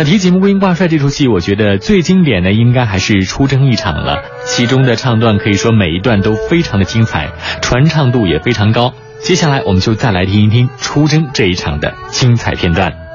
那提起《穆桂英挂帅》这出戏，我觉得最经典的应该还是出征一场了。其中的唱段可以说每一段都非常的精彩，传唱度也非常高。接下来我们就再来听一听出征这一场的精彩片段。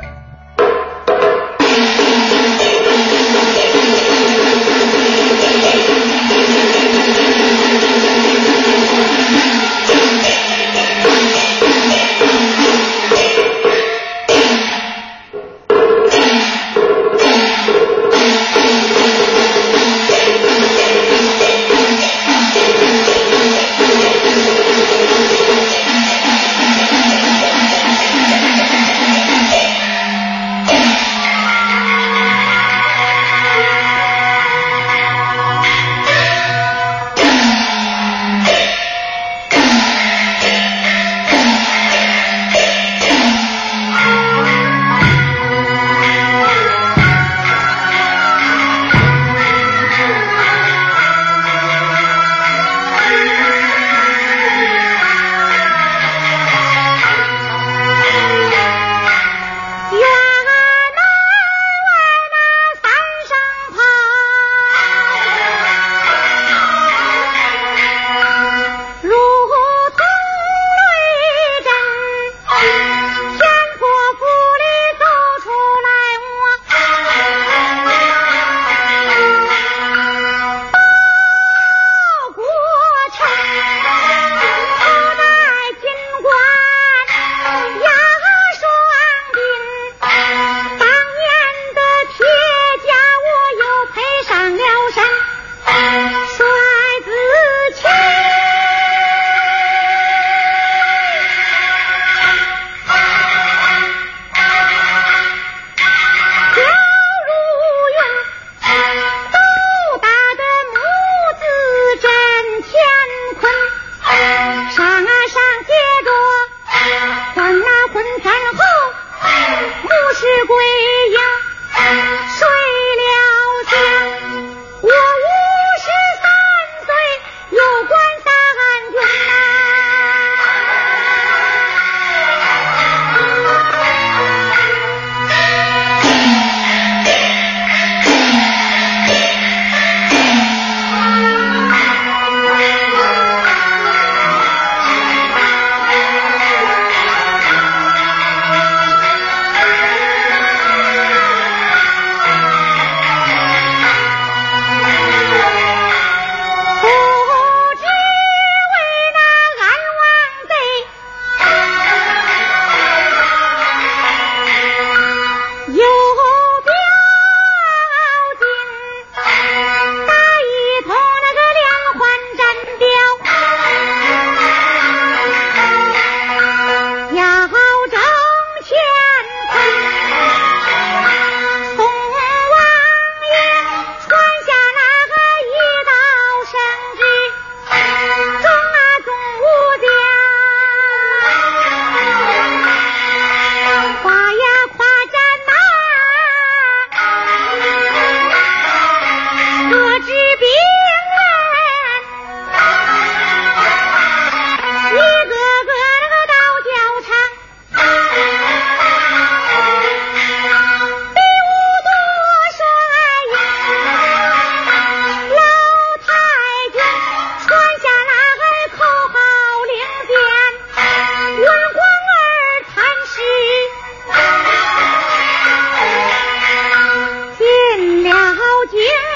Yeah.